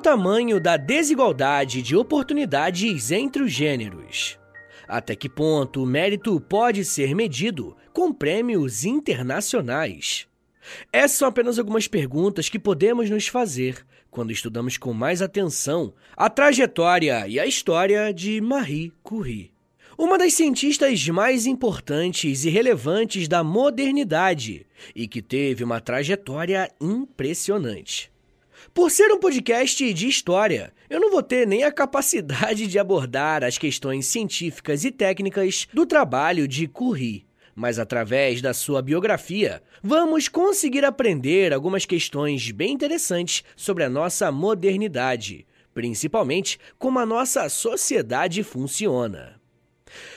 tamanho da desigualdade de oportunidades entre os gêneros? Até que ponto o mérito pode ser medido com prêmios internacionais? Essas são apenas algumas perguntas que podemos nos fazer quando estudamos com mais atenção a trajetória e a história de Marie Curie. Uma das cientistas mais importantes e relevantes da modernidade e que teve uma trajetória impressionante. Por ser um podcast de história, eu não vou ter nem a capacidade de abordar as questões científicas e técnicas do trabalho de Curie, mas através da sua biografia, vamos conseguir aprender algumas questões bem interessantes sobre a nossa modernidade, principalmente como a nossa sociedade funciona.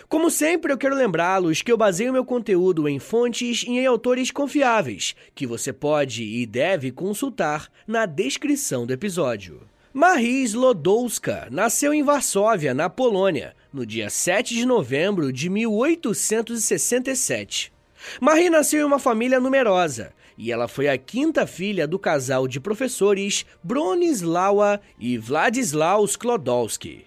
Como sempre, eu quero lembrá-los que eu baseio meu conteúdo em fontes e em autores confiáveis, que você pode e deve consultar na descrição do episódio. Marie Slodowska nasceu em Varsóvia, na Polônia, no dia 7 de novembro de 1867. Marie nasceu em uma família numerosa e ela foi a quinta filha do casal de professores Bronislawa e Władysław Sklodowski.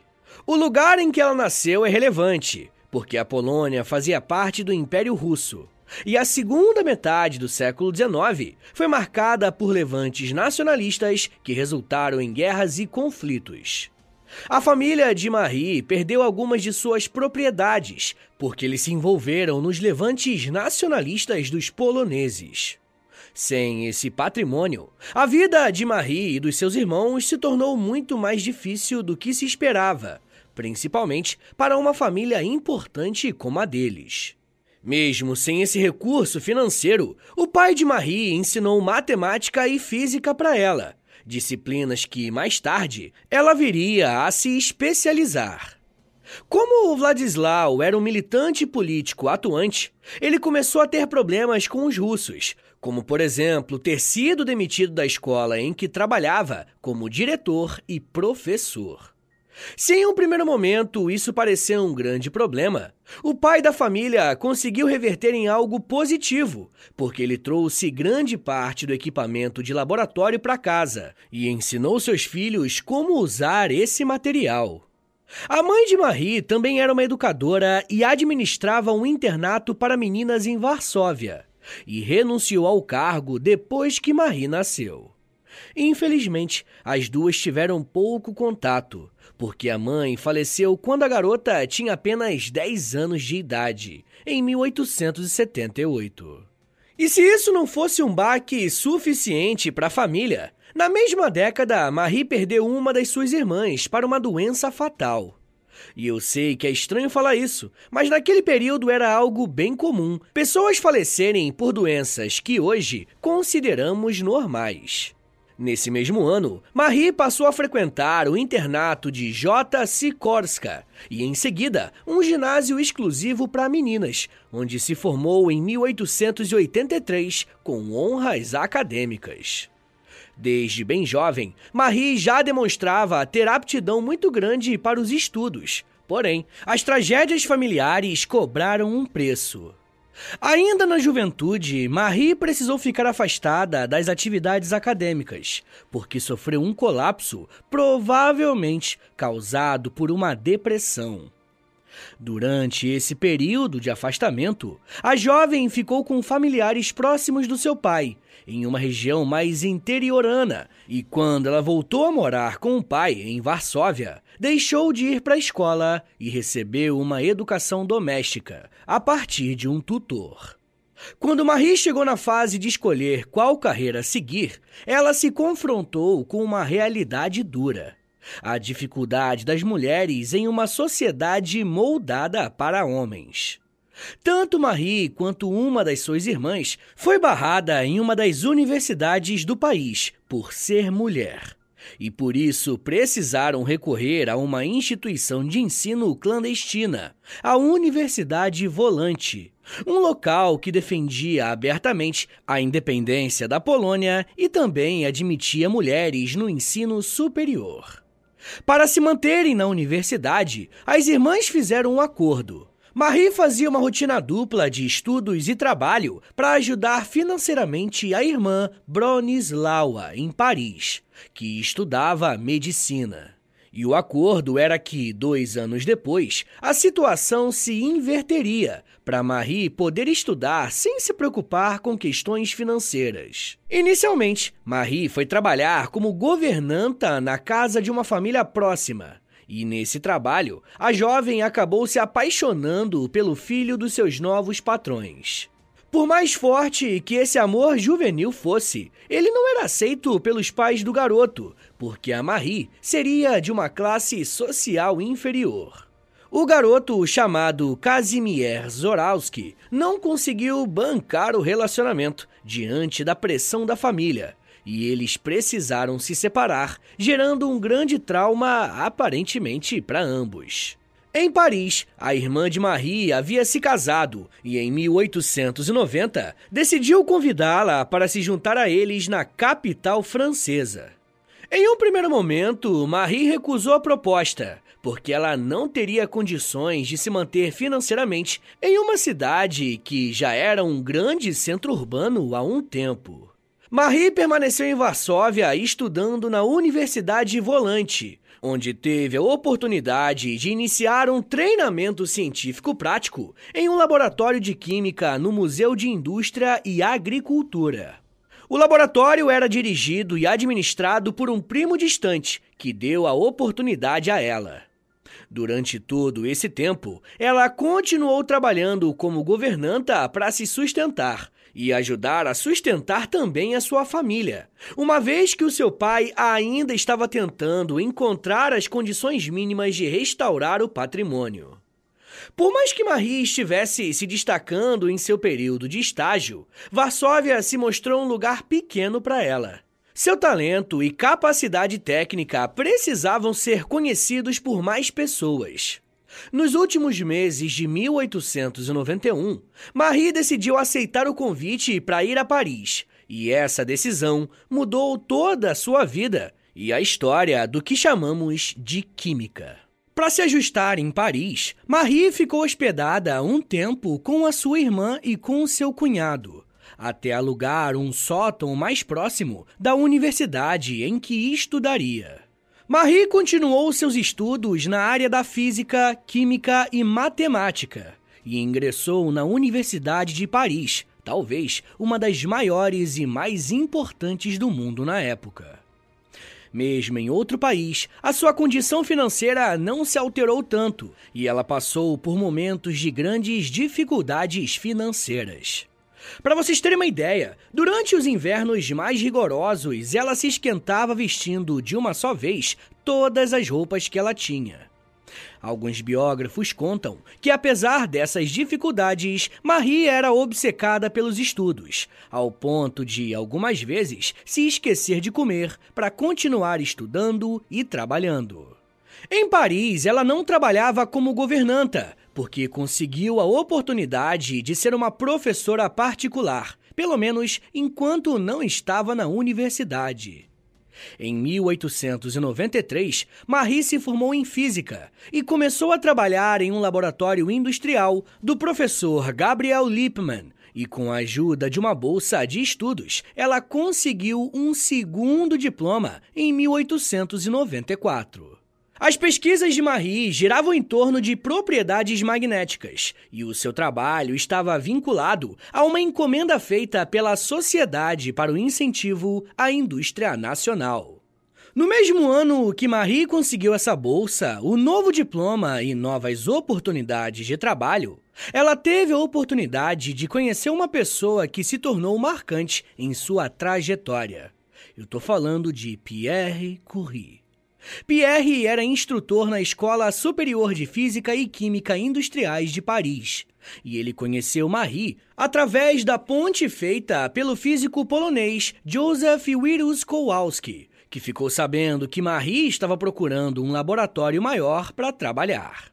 O lugar em que ela nasceu é relevante, porque a Polônia fazia parte do Império Russo. E a segunda metade do século XIX foi marcada por levantes nacionalistas que resultaram em guerras e conflitos. A família de Marie perdeu algumas de suas propriedades porque eles se envolveram nos levantes nacionalistas dos poloneses. Sem esse patrimônio, a vida de Marie e dos seus irmãos se tornou muito mais difícil do que se esperava, principalmente para uma família importante como a deles. Mesmo sem esse recurso financeiro, o pai de Marie ensinou matemática e física para ela, disciplinas que mais tarde ela viria a se especializar. Como o Vladislau era um militante político atuante, ele começou a ter problemas com os russos, como por exemplo ter sido demitido da escola em que trabalhava como diretor e professor. Se em um primeiro momento isso pareceu um grande problema, o pai da família conseguiu reverter em algo positivo, porque ele trouxe grande parte do equipamento de laboratório para casa e ensinou seus filhos como usar esse material. A mãe de Marie também era uma educadora e administrava um internato para meninas em Varsóvia, e renunciou ao cargo depois que Marie nasceu. Infelizmente, as duas tiveram pouco contato, porque a mãe faleceu quando a garota tinha apenas 10 anos de idade, em 1878. E se isso não fosse um baque suficiente para a família, na mesma década, Marie perdeu uma das suas irmãs para uma doença fatal. E eu sei que é estranho falar isso, mas naquele período era algo bem comum pessoas falecerem por doenças que hoje consideramos normais. Nesse mesmo ano, Marie passou a frequentar o internato de J. Sikorska e, em seguida, um ginásio exclusivo para meninas, onde se formou em 1883 com honras acadêmicas. Desde bem jovem, Marie já demonstrava ter aptidão muito grande para os estudos. Porém, as tragédias familiares cobraram um preço. Ainda na juventude, Marie precisou ficar afastada das atividades acadêmicas, porque sofreu um colapso, provavelmente causado por uma depressão. Durante esse período de afastamento, a jovem ficou com familiares próximos do seu pai, em uma região mais interiorana, e quando ela voltou a morar com o pai em Varsóvia, deixou de ir para a escola e recebeu uma educação doméstica a partir de um tutor. Quando Marie chegou na fase de escolher qual carreira seguir, ela se confrontou com uma realidade dura a dificuldade das mulheres em uma sociedade moldada para homens. Tanto Marie quanto uma das suas irmãs foi barrada em uma das universidades do país por ser mulher. E por isso precisaram recorrer a uma instituição de ensino clandestina, a Universidade Volante, um local que defendia abertamente a independência da Polônia e também admitia mulheres no ensino superior. Para se manterem na universidade, as irmãs fizeram um acordo. Marie fazia uma rotina dupla de estudos e trabalho para ajudar financeiramente a irmã Bronislawa, em Paris, que estudava medicina. E o acordo era que, dois anos depois, a situação se inverteria para Marie poder estudar sem se preocupar com questões financeiras. Inicialmente, Marie foi trabalhar como governanta na casa de uma família próxima. E nesse trabalho, a jovem acabou se apaixonando pelo filho dos seus novos patrões. Por mais forte que esse amor juvenil fosse, ele não era aceito pelos pais do garoto, porque a Marie seria de uma classe social inferior. O garoto chamado Kazimier Zoralski não conseguiu bancar o relacionamento diante da pressão da família e eles precisaram se separar, gerando um grande trauma aparentemente para ambos. Em Paris, a irmã de Marie havia se casado e, em 1890, decidiu convidá-la para se juntar a eles na capital francesa. Em um primeiro momento, Marie recusou a proposta, porque ela não teria condições de se manter financeiramente em uma cidade que já era um grande centro urbano há um tempo. Marie permaneceu em Varsóvia estudando na Universidade Volante, onde teve a oportunidade de iniciar um treinamento científico prático em um laboratório de química no Museu de Indústria e Agricultura. O laboratório era dirigido e administrado por um primo distante que deu a oportunidade a ela. Durante todo esse tempo, ela continuou trabalhando como governanta para se sustentar e ajudar a sustentar também a sua família, uma vez que o seu pai ainda estava tentando encontrar as condições mínimas de restaurar o patrimônio. Por mais que Marie estivesse se destacando em seu período de estágio, Varsóvia se mostrou um lugar pequeno para ela. Seu talento e capacidade técnica precisavam ser conhecidos por mais pessoas. Nos últimos meses de 1891, Marie decidiu aceitar o convite para ir a Paris, e essa decisão mudou toda a sua vida e a história do que chamamos de química. Para se ajustar em Paris, Marie ficou hospedada um tempo com a sua irmã e com seu cunhado, até alugar um sótão mais próximo da universidade em que estudaria. Marie continuou seus estudos na área da física, química e matemática e ingressou na Universidade de Paris, talvez uma das maiores e mais importantes do mundo na época. Mesmo em outro país, a sua condição financeira não se alterou tanto e ela passou por momentos de grandes dificuldades financeiras. Para vocês terem uma ideia, durante os invernos mais rigorosos, ela se esquentava vestindo de uma só vez todas as roupas que ela tinha. Alguns biógrafos contam que, apesar dessas dificuldades, Marie era obcecada pelos estudos, ao ponto de, algumas vezes, se esquecer de comer para continuar estudando e trabalhando. Em Paris, ela não trabalhava como governanta, porque conseguiu a oportunidade de ser uma professora particular, pelo menos enquanto não estava na universidade. Em 1893, Marie se formou em física e começou a trabalhar em um laboratório industrial do professor Gabriel Lippmann. E com a ajuda de uma bolsa de estudos, ela conseguiu um segundo diploma em 1894. As pesquisas de Marie giravam em torno de propriedades magnéticas e o seu trabalho estava vinculado a uma encomenda feita pela Sociedade para o Incentivo à Indústria Nacional. No mesmo ano que Marie conseguiu essa bolsa, o novo diploma e novas oportunidades de trabalho, ela teve a oportunidade de conhecer uma pessoa que se tornou marcante em sua trajetória. Eu estou falando de Pierre Curie. Pierre era instrutor na Escola Superior de Física e Química Industriais de Paris. E ele conheceu Marie através da ponte feita pelo físico polonês Józef Wirus Kowalski, que ficou sabendo que Marie estava procurando um laboratório maior para trabalhar.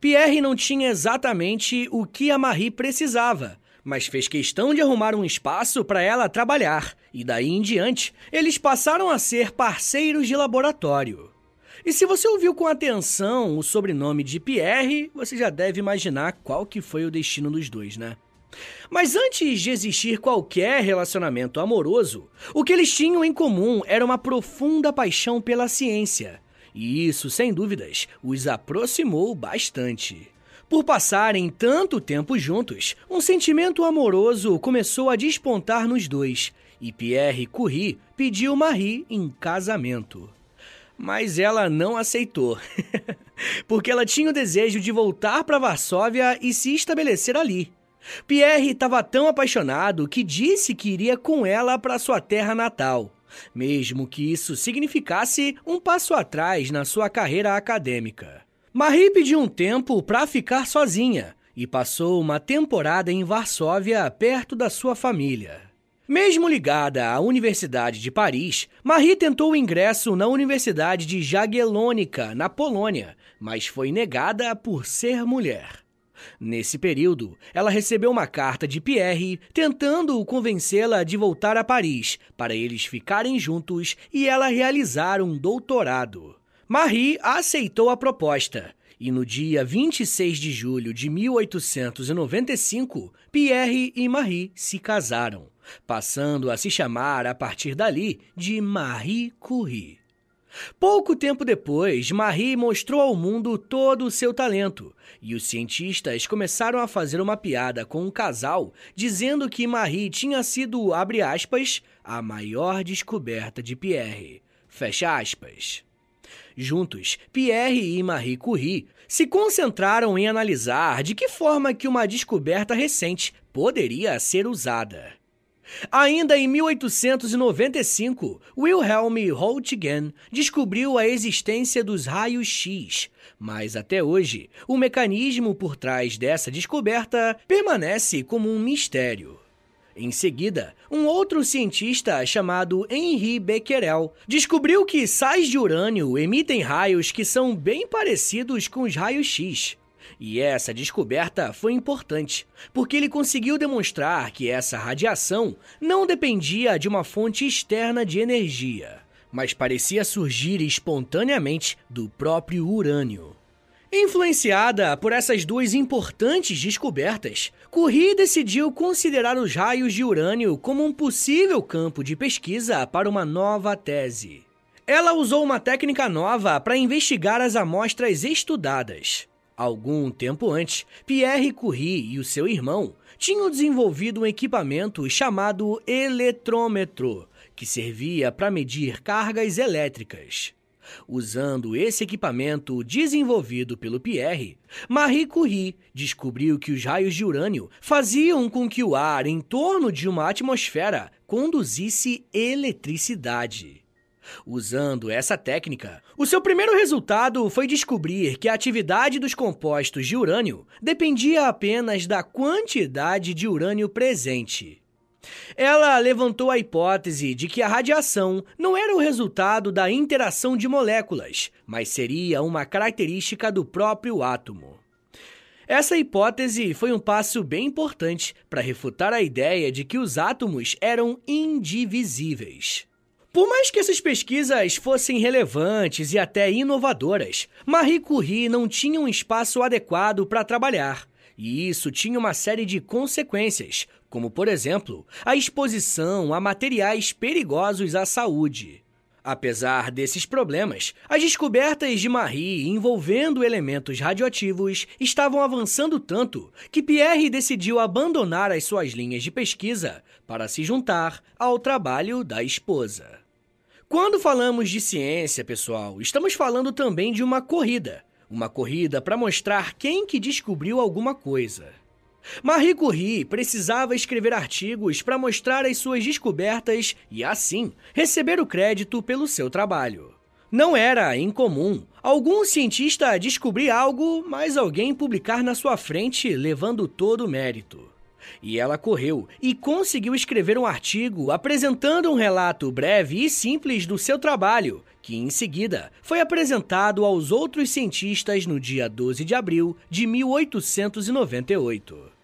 Pierre não tinha exatamente o que a Marie precisava, mas fez questão de arrumar um espaço para ela trabalhar, e daí em diante eles passaram a ser parceiros de laboratório. E se você ouviu com atenção o sobrenome de Pierre, você já deve imaginar qual que foi o destino dos dois, né? Mas antes de existir qualquer relacionamento amoroso, o que eles tinham em comum era uma profunda paixão pela ciência. E isso, sem dúvidas, os aproximou bastante. Por passarem tanto tempo juntos, um sentimento amoroso começou a despontar nos dois, e Pierre Curie pediu Marie em casamento mas ela não aceitou. porque ela tinha o desejo de voltar para Varsóvia e se estabelecer ali. Pierre estava tão apaixonado que disse que iria com ela para sua terra natal, mesmo que isso significasse um passo atrás na sua carreira acadêmica. Marie pediu um tempo para ficar sozinha e passou uma temporada em Varsóvia perto da sua família. Mesmo ligada à Universidade de Paris, Marie tentou o ingresso na Universidade de Jagiellônica, na Polônia, mas foi negada por ser mulher. Nesse período, ela recebeu uma carta de Pierre tentando convencê-la de voltar a Paris para eles ficarem juntos e ela realizar um doutorado. Marie aceitou a proposta e no dia 26 de julho de 1895, Pierre e Marie se casaram passando a se chamar a partir dali de Marie Curie. Pouco tempo depois, Marie mostrou ao mundo todo o seu talento, e os cientistas começaram a fazer uma piada com um casal, dizendo que Marie tinha sido, abre aspas, a maior descoberta de Pierre. Fecha aspas. Juntos, Pierre e Marie Curie se concentraram em analisar de que forma que uma descoberta recente poderia ser usada. Ainda em 1895, Wilhelm Röntgen descobriu a existência dos raios X, mas até hoje, o mecanismo por trás dessa descoberta permanece como um mistério. Em seguida, um outro cientista chamado Henri Becquerel descobriu que sais de urânio emitem raios que são bem parecidos com os raios X. E essa descoberta foi importante, porque ele conseguiu demonstrar que essa radiação não dependia de uma fonte externa de energia, mas parecia surgir espontaneamente do próprio urânio. Influenciada por essas duas importantes descobertas, Curie decidiu considerar os raios de urânio como um possível campo de pesquisa para uma nova tese. Ela usou uma técnica nova para investigar as amostras estudadas. Algum tempo antes, Pierre Curie e o seu irmão tinham desenvolvido um equipamento chamado eletrômetro, que servia para medir cargas elétricas. Usando esse equipamento desenvolvido pelo Pierre, Marie Curie descobriu que os raios de urânio faziam com que o ar em torno de uma atmosfera conduzisse eletricidade. Usando essa técnica, o seu primeiro resultado foi descobrir que a atividade dos compostos de urânio dependia apenas da quantidade de urânio presente. Ela levantou a hipótese de que a radiação não era o resultado da interação de moléculas, mas seria uma característica do próprio átomo. Essa hipótese foi um passo bem importante para refutar a ideia de que os átomos eram indivisíveis. Por mais que essas pesquisas fossem relevantes e até inovadoras, Marie Curie não tinha um espaço adequado para trabalhar. E isso tinha uma série de consequências, como, por exemplo, a exposição a materiais perigosos à saúde. Apesar desses problemas, as descobertas de Marie envolvendo elementos radioativos estavam avançando tanto que Pierre decidiu abandonar as suas linhas de pesquisa para se juntar ao trabalho da esposa. Quando falamos de ciência, pessoal, estamos falando também de uma corrida. Uma corrida para mostrar quem que descobriu alguma coisa. Marie Curie precisava escrever artigos para mostrar as suas descobertas e, assim, receber o crédito pelo seu trabalho. Não era incomum algum cientista descobrir algo, mas alguém publicar na sua frente levando todo o mérito. E ela correu e conseguiu escrever um artigo apresentando um relato breve e simples do seu trabalho, que em seguida foi apresentado aos outros cientistas no dia 12 de abril de 1898.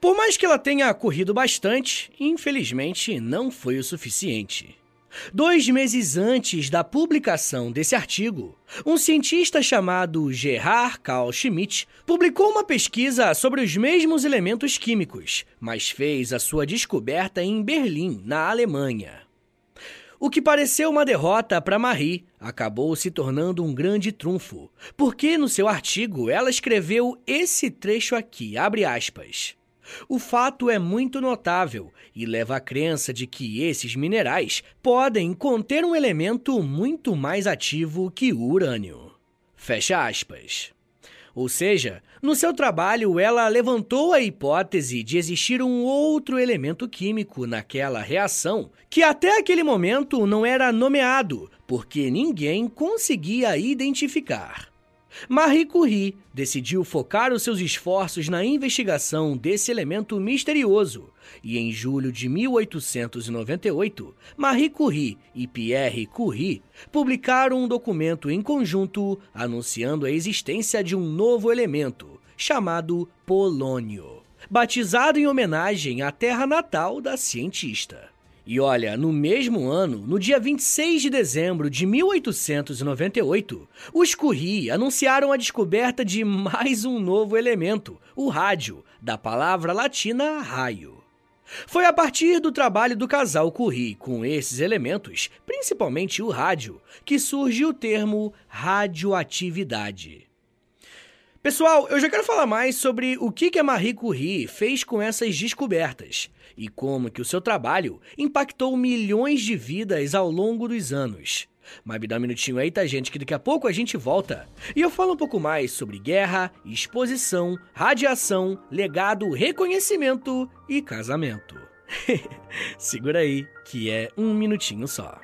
Por mais que ela tenha corrido bastante, infelizmente não foi o suficiente. Dois meses antes da publicação desse artigo, um cientista chamado Gerhard Karl Schmidt publicou uma pesquisa sobre os mesmos elementos químicos, mas fez a sua descoberta em Berlim, na Alemanha. O que pareceu uma derrota para Marie acabou se tornando um grande trunfo, porque no seu artigo ela escreveu esse trecho aqui, abre aspas. O fato é muito notável e leva à crença de que esses minerais podem conter um elemento muito mais ativo que o urânio. Fecha aspas. Ou seja, no seu trabalho ela levantou a hipótese de existir um outro elemento químico naquela reação que até aquele momento não era nomeado, porque ninguém conseguia identificar. Marie Curie decidiu focar os seus esforços na investigação desse elemento misterioso e, em julho de 1898, Marie Curie e Pierre Curie publicaram um documento em conjunto anunciando a existência de um novo elemento chamado polônio, batizado em homenagem à terra natal da cientista. E olha, no mesmo ano, no dia 26 de dezembro de 1898, os Curie anunciaram a descoberta de mais um novo elemento, o rádio, da palavra latina raio. Foi a partir do trabalho do casal Curie com esses elementos, principalmente o rádio, que surge o termo radioatividade. Pessoal, eu já quero falar mais sobre o que a Marie Curie fez com essas descobertas e como que o seu trabalho impactou milhões de vidas ao longo dos anos. Mas me dá um minutinho aí, tá, gente, que daqui a pouco a gente volta. E eu falo um pouco mais sobre guerra, exposição, radiação, legado, reconhecimento e casamento. Segura aí, que é um minutinho só.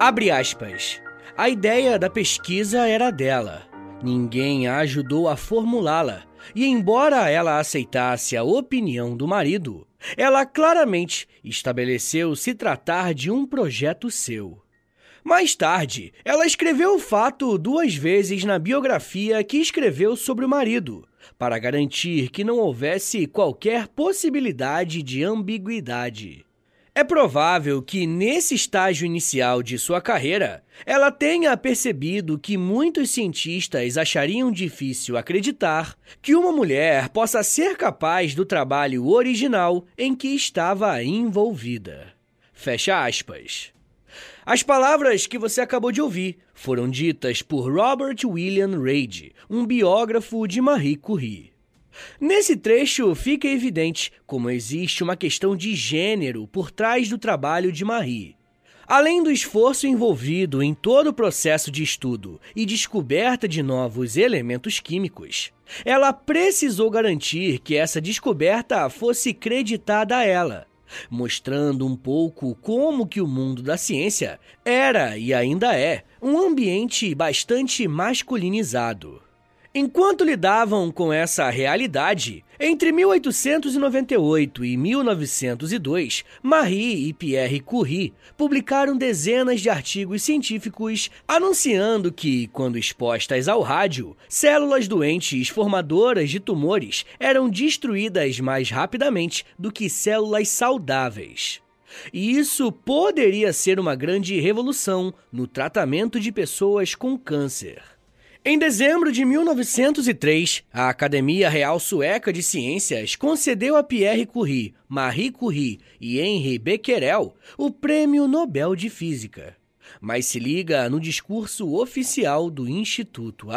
Abre aspas. A ideia da pesquisa era dela. Ninguém a ajudou a formulá-la. E embora ela aceitasse a opinião do marido, ela claramente estabeleceu se tratar de um projeto seu. Mais tarde, ela escreveu o fato duas vezes na biografia que escreveu sobre o marido, para garantir que não houvesse qualquer possibilidade de ambiguidade. É provável que, nesse estágio inicial de sua carreira, ela tenha percebido que muitos cientistas achariam difícil acreditar que uma mulher possa ser capaz do trabalho original em que estava envolvida. Fecha aspas. As palavras que você acabou de ouvir foram ditas por Robert William Reid, um biógrafo de Marie Curie. Nesse trecho fica evidente como existe uma questão de gênero por trás do trabalho de Marie. Além do esforço envolvido em todo o processo de estudo e descoberta de novos elementos químicos, ela precisou garantir que essa descoberta fosse creditada a ela, mostrando um pouco como que o mundo da ciência era e ainda é um ambiente bastante masculinizado. Enquanto lidavam com essa realidade, entre 1898 e 1902, Marie e Pierre Curie publicaram dezenas de artigos científicos anunciando que, quando expostas ao rádio, células doentes formadoras de tumores eram destruídas mais rapidamente do que células saudáveis. E isso poderia ser uma grande revolução no tratamento de pessoas com câncer. Em dezembro de 1903, a Academia Real Sueca de Ciências concedeu a Pierre Curie, Marie Curie e Henri Becquerel o Prêmio Nobel de Física. Mas se liga no discurso oficial do Instituto,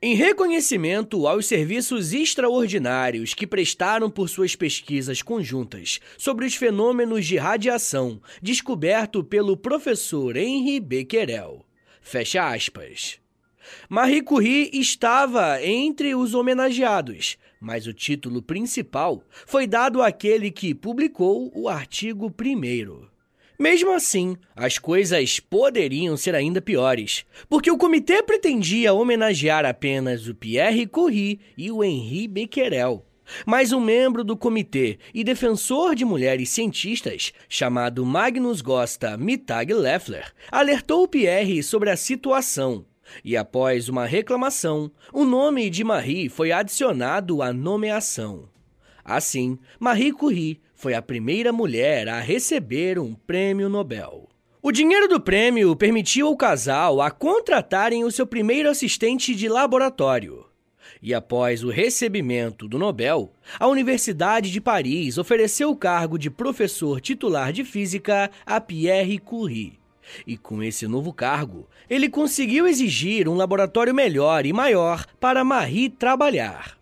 Em reconhecimento aos serviços extraordinários que prestaram por suas pesquisas conjuntas sobre os fenômenos de radiação descoberto pelo professor Henri Becquerel. Fecha aspas. Marie Curie estava entre os homenageados, mas o título principal foi dado àquele que publicou o artigo primeiro. Mesmo assim, as coisas poderiam ser ainda piores, porque o comitê pretendia homenagear apenas o Pierre Curie e o Henri Becquerel. Mas um membro do comitê e defensor de mulheres cientistas, chamado Magnus Gosta Mittag Leffler, alertou Pierre sobre a situação e após uma reclamação, o nome de Marie foi adicionado à nomeação. Assim, Marie Curie foi a primeira mulher a receber um prêmio Nobel. O dinheiro do prêmio permitiu ao casal a contratarem o seu primeiro assistente de laboratório. E após o recebimento do Nobel, a Universidade de Paris ofereceu o cargo de professor titular de física a Pierre Curie. E com esse novo cargo, ele conseguiu exigir um laboratório melhor e maior para Marie trabalhar.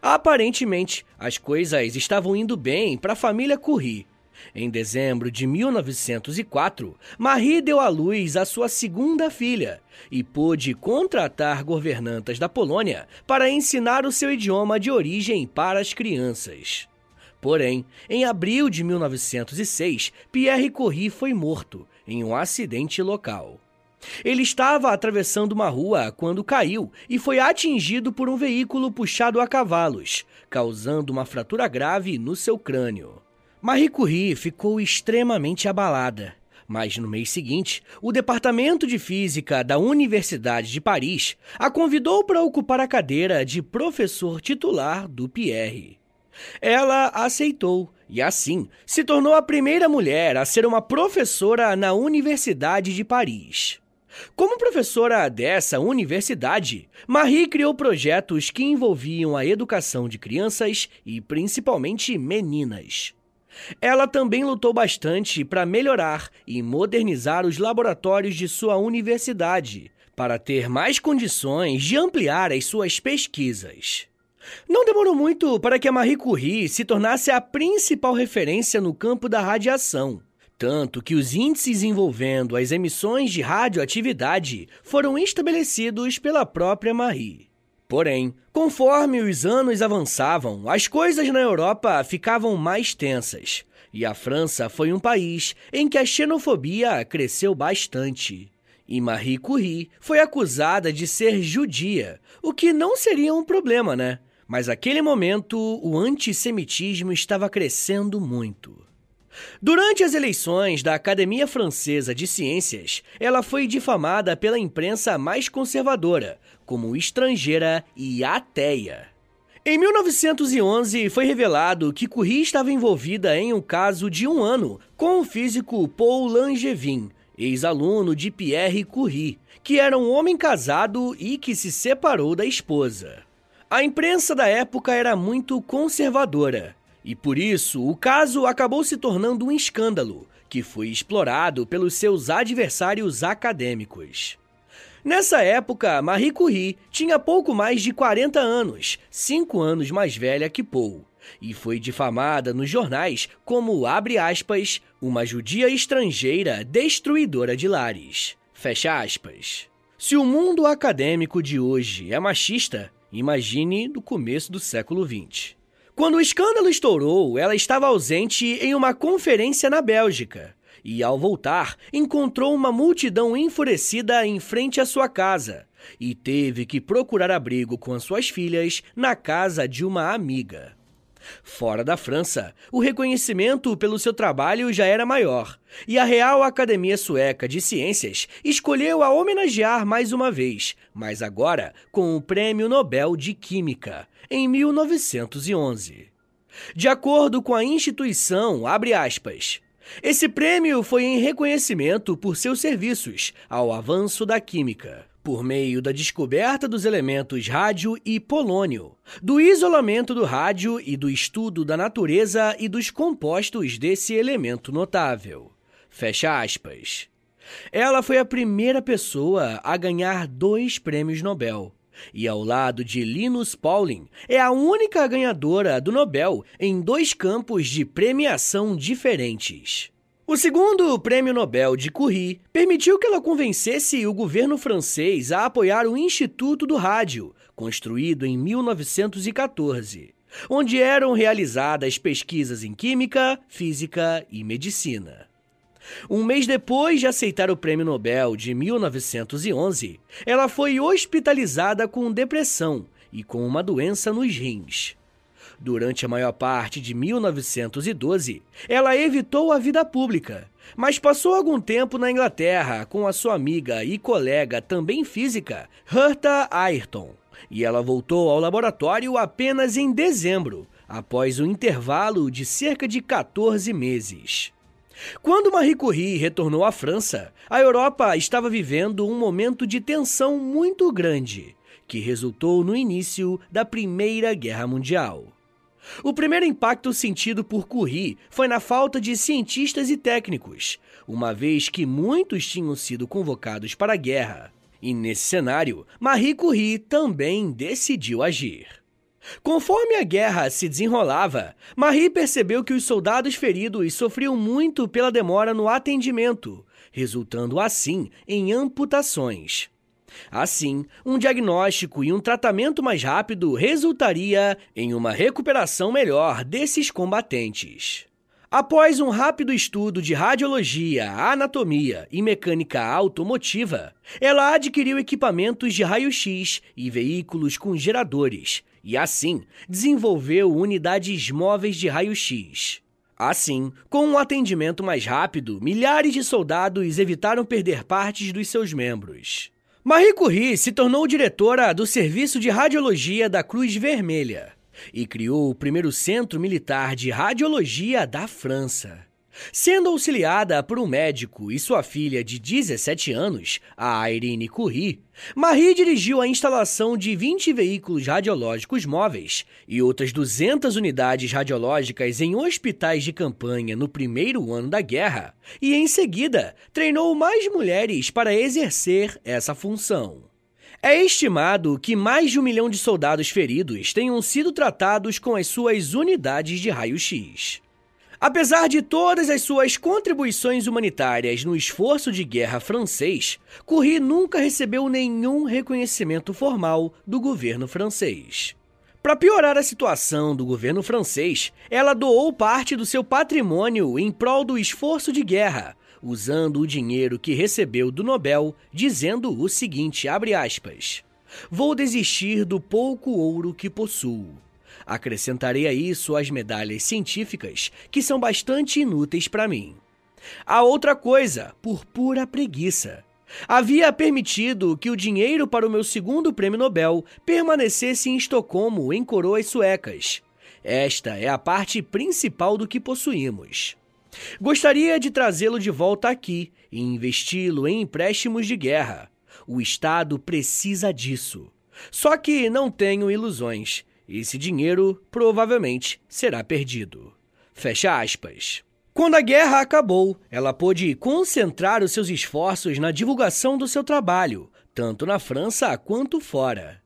Aparentemente, as coisas estavam indo bem para a família Curie. Em dezembro de 1904, Marie deu à luz a sua segunda filha e pôde contratar governantas da Polônia para ensinar o seu idioma de origem para as crianças. Porém, em abril de 1906, Pierre Curie foi morto em um acidente local. Ele estava atravessando uma rua quando caiu e foi atingido por um veículo puxado a cavalos, causando uma fratura grave no seu crânio. Marie Curie ficou extremamente abalada. Mas no mês seguinte, o Departamento de Física da Universidade de Paris a convidou para ocupar a cadeira de professor titular do Pierre. Ela aceitou e, assim, se tornou a primeira mulher a ser uma professora na Universidade de Paris. Como professora dessa universidade, Marie criou projetos que envolviam a educação de crianças e principalmente meninas. Ela também lutou bastante para melhorar e modernizar os laboratórios de sua universidade, para ter mais condições de ampliar as suas pesquisas. Não demorou muito para que a Marie Curie se tornasse a principal referência no campo da radiação. Tanto que os índices envolvendo as emissões de radioatividade foram estabelecidos pela própria Marie. Porém, conforme os anos avançavam, as coisas na Europa ficavam mais tensas. E a França foi um país em que a xenofobia cresceu bastante. E Marie Curie foi acusada de ser judia, o que não seria um problema, né? Mas naquele momento, o antissemitismo estava crescendo muito. Durante as eleições da Academia Francesa de Ciências, ela foi difamada pela imprensa mais conservadora, como estrangeira e ateia. Em 1911, foi revelado que Curie estava envolvida em um caso de um ano com o físico Paul Langevin, ex-aluno de Pierre Curie, que era um homem casado e que se separou da esposa. A imprensa da época era muito conservadora e por isso o caso acabou se tornando um escândalo que foi explorado pelos seus adversários acadêmicos. Nessa época, Marie Curie tinha pouco mais de 40 anos, 5 anos mais velha que Paul, e foi difamada nos jornais como, abre aspas, uma judia estrangeira destruidora de lares. Fecha aspas. Se o mundo acadêmico de hoje é machista, Imagine no começo do século XX. Quando o escândalo estourou, ela estava ausente em uma conferência na Bélgica. E ao voltar, encontrou uma multidão enfurecida em frente à sua casa e teve que procurar abrigo com as suas filhas na casa de uma amiga. Fora da França, o reconhecimento pelo seu trabalho já era maior, e a Real Academia Sueca de Ciências escolheu a homenagear mais uma vez, mas agora com o Prêmio Nobel de Química, em 1911. De acordo com a instituição, aspas, esse prêmio foi em reconhecimento por seus serviços ao avanço da química. Por meio da descoberta dos elementos rádio e polônio, do isolamento do rádio e do estudo da natureza e dos compostos desse elemento notável. Fecha aspas. Ela foi a primeira pessoa a ganhar dois prêmios Nobel. E ao lado de Linus Pauling, é a única ganhadora do Nobel em dois campos de premiação diferentes. O segundo Prêmio Nobel de Curie permitiu que ela convencesse o governo francês a apoiar o Instituto do Rádio, construído em 1914, onde eram realizadas pesquisas em química, física e medicina. Um mês depois de aceitar o Prêmio Nobel de 1911, ela foi hospitalizada com depressão e com uma doença nos rins. Durante a maior parte de 1912, ela evitou a vida pública, mas passou algum tempo na Inglaterra com a sua amiga e colega também física, Herta Ayrton. E ela voltou ao laboratório apenas em dezembro, após um intervalo de cerca de 14 meses. Quando Marie Curie retornou à França, a Europa estava vivendo um momento de tensão muito grande, que resultou no início da Primeira Guerra Mundial. O primeiro impacto sentido por Curie foi na falta de cientistas e técnicos, uma vez que muitos tinham sido convocados para a guerra. E nesse cenário, Marie Curie também decidiu agir. Conforme a guerra se desenrolava, Marie percebeu que os soldados feridos sofriam muito pela demora no atendimento, resultando assim em amputações. Assim, um diagnóstico e um tratamento mais rápido resultaria em uma recuperação melhor desses combatentes. Após um rápido estudo de radiologia, anatomia e mecânica automotiva, ela adquiriu equipamentos de raio-x e veículos com geradores, e assim desenvolveu unidades móveis de raio-x. Assim, com um atendimento mais rápido, milhares de soldados evitaram perder partes dos seus membros. Marie Curie se tornou diretora do Serviço de Radiologia da Cruz Vermelha e criou o primeiro centro militar de radiologia da França. Sendo auxiliada por um médico e sua filha de 17 anos, a Irene Curie, Marie dirigiu a instalação de 20 veículos radiológicos móveis e outras 200 unidades radiológicas em hospitais de campanha no primeiro ano da guerra, e em seguida treinou mais mulheres para exercer essa função. É estimado que mais de um milhão de soldados feridos tenham sido tratados com as suas unidades de raio-x. Apesar de todas as suas contribuições humanitárias no esforço de guerra francês, Curie nunca recebeu nenhum reconhecimento formal do governo francês. Para piorar a situação do governo francês, ela doou parte do seu patrimônio em prol do esforço de guerra, usando o dinheiro que recebeu do Nobel, dizendo o seguinte, aspas, Vou desistir do pouco ouro que possuo. Acrescentarei a isso as medalhas científicas, que são bastante inúteis para mim. A outra coisa, por pura preguiça. Havia permitido que o dinheiro para o meu segundo prêmio Nobel permanecesse em Estocolmo, em coroas suecas. Esta é a parte principal do que possuímos. Gostaria de trazê-lo de volta aqui e investi-lo em empréstimos de guerra. O Estado precisa disso. Só que não tenho ilusões. Esse dinheiro provavelmente será perdido. Fecha aspas. Quando a guerra acabou, ela pôde concentrar os seus esforços na divulgação do seu trabalho, tanto na França quanto fora.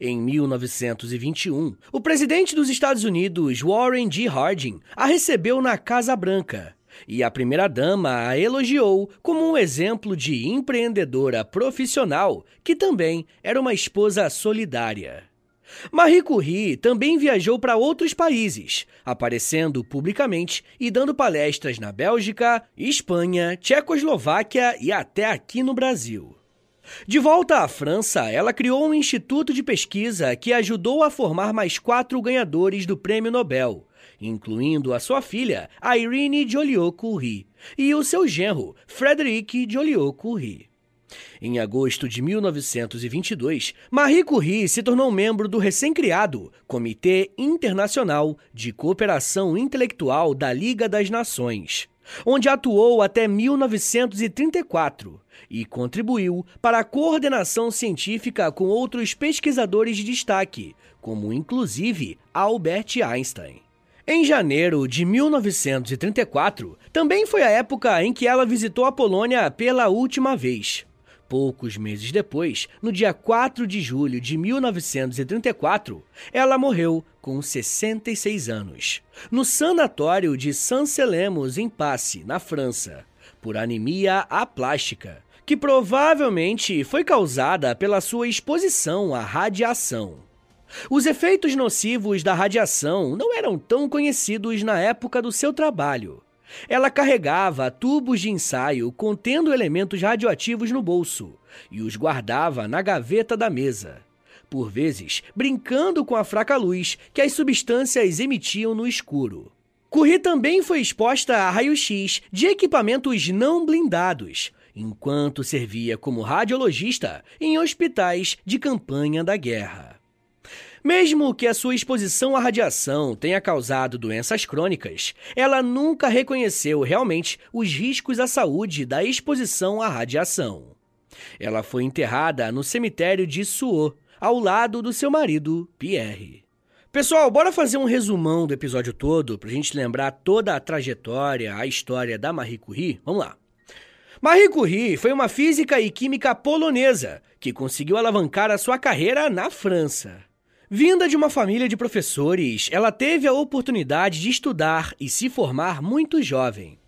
Em 1921, o presidente dos Estados Unidos, Warren G. Harding, a recebeu na Casa Branca e a primeira-dama a elogiou como um exemplo de empreendedora profissional que também era uma esposa solidária. Marie Curie também viajou para outros países, aparecendo publicamente e dando palestras na Bélgica, Espanha, Tchecoslováquia e até aqui no Brasil. De volta à França, ela criou um instituto de pesquisa que ajudou a formar mais quatro ganhadores do Prêmio Nobel, incluindo a sua filha, Irene Joliot-Curie, e o seu genro, Frédéric Joliot-Curie. Em agosto de 1922, Marie Curie se tornou membro do recém-criado Comitê Internacional de Cooperação Intelectual da Liga das Nações, onde atuou até 1934 e contribuiu para a coordenação científica com outros pesquisadores de destaque, como inclusive Albert Einstein. Em janeiro de 1934, também foi a época em que ela visitou a Polônia pela última vez. Poucos meses depois, no dia 4 de julho de 1934, ela morreu com 66 anos, no sanatório de Saint-Selemos, em Passe, na França, por anemia aplástica, que provavelmente foi causada pela sua exposição à radiação. Os efeitos nocivos da radiação não eram tão conhecidos na época do seu trabalho, ela carregava tubos de ensaio contendo elementos radioativos no bolso e os guardava na gaveta da mesa, por vezes brincando com a fraca luz que as substâncias emitiam no escuro. Curie também foi exposta a raio-x de equipamentos não blindados, enquanto servia como radiologista em hospitais de campanha da guerra. Mesmo que a sua exposição à radiação tenha causado doenças crônicas, ela nunca reconheceu realmente os riscos à saúde da exposição à radiação. Ela foi enterrada no cemitério de Suot, ao lado do seu marido, Pierre. Pessoal, bora fazer um resumão do episódio todo pra gente lembrar toda a trajetória, a história da Marie Curie? Vamos lá. Marie Curie foi uma física e química polonesa que conseguiu alavancar a sua carreira na França. Vinda de uma família de professores, ela teve a oportunidade de estudar e se formar muito jovem.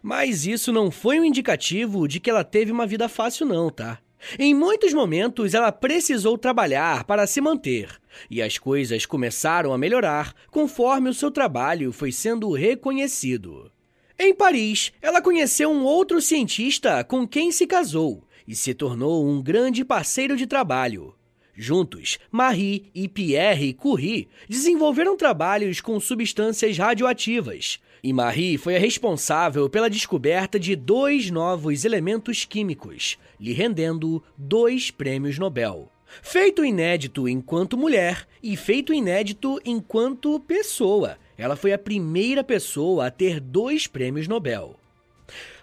Mas isso não foi um indicativo de que ela teve uma vida fácil, não, tá? Em muitos momentos ela precisou trabalhar para se manter, e as coisas começaram a melhorar conforme o seu trabalho foi sendo reconhecido. Em Paris, ela conheceu um outro cientista com quem se casou e se tornou um grande parceiro de trabalho. Juntos, Marie e Pierre Curie desenvolveram trabalhos com substâncias radioativas. E Marie foi a responsável pela descoberta de dois novos elementos químicos, lhe rendendo dois prêmios Nobel. Feito inédito enquanto mulher e feito inédito enquanto pessoa. Ela foi a primeira pessoa a ter dois prêmios Nobel.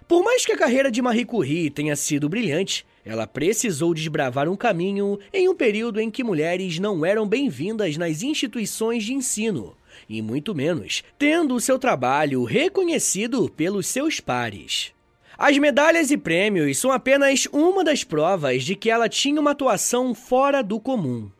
Por mais que a carreira de Marie Curie tenha sido brilhante, ela precisou desbravar um caminho em um período em que mulheres não eram bem-vindas nas instituições de ensino, e muito menos tendo o seu trabalho reconhecido pelos seus pares. As medalhas e prêmios são apenas uma das provas de que ela tinha uma atuação fora do comum.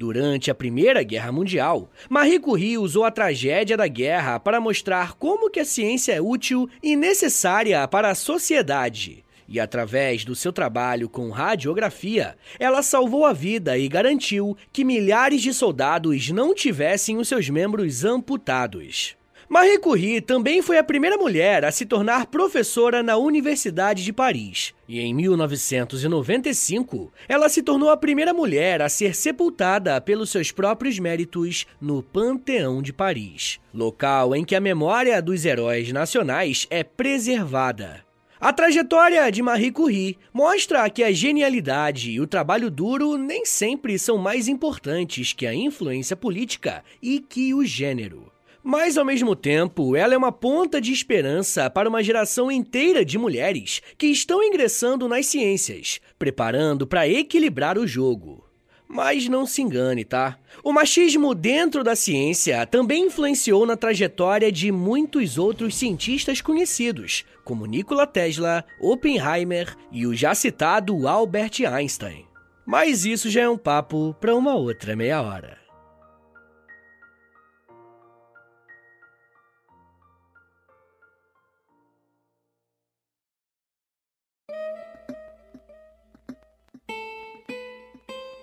Durante a Primeira Guerra Mundial, Marie Curie usou a tragédia da guerra para mostrar como que a ciência é útil e necessária para a sociedade. E através do seu trabalho com radiografia, ela salvou a vida e garantiu que milhares de soldados não tivessem os seus membros amputados. Marie Curie também foi a primeira mulher a se tornar professora na Universidade de Paris. E em 1995, ela se tornou a primeira mulher a ser sepultada pelos seus próprios méritos no Panteão de Paris, local em que a memória dos heróis nacionais é preservada. A trajetória de Marie Curie mostra que a genialidade e o trabalho duro nem sempre são mais importantes que a influência política e que o gênero. Mas, ao mesmo tempo, ela é uma ponta de esperança para uma geração inteira de mulheres que estão ingressando nas ciências, preparando para equilibrar o jogo. Mas não se engane, tá? O machismo dentro da ciência também influenciou na trajetória de muitos outros cientistas conhecidos, como Nikola Tesla, Oppenheimer e o já citado Albert Einstein. Mas isso já é um papo para uma outra meia hora.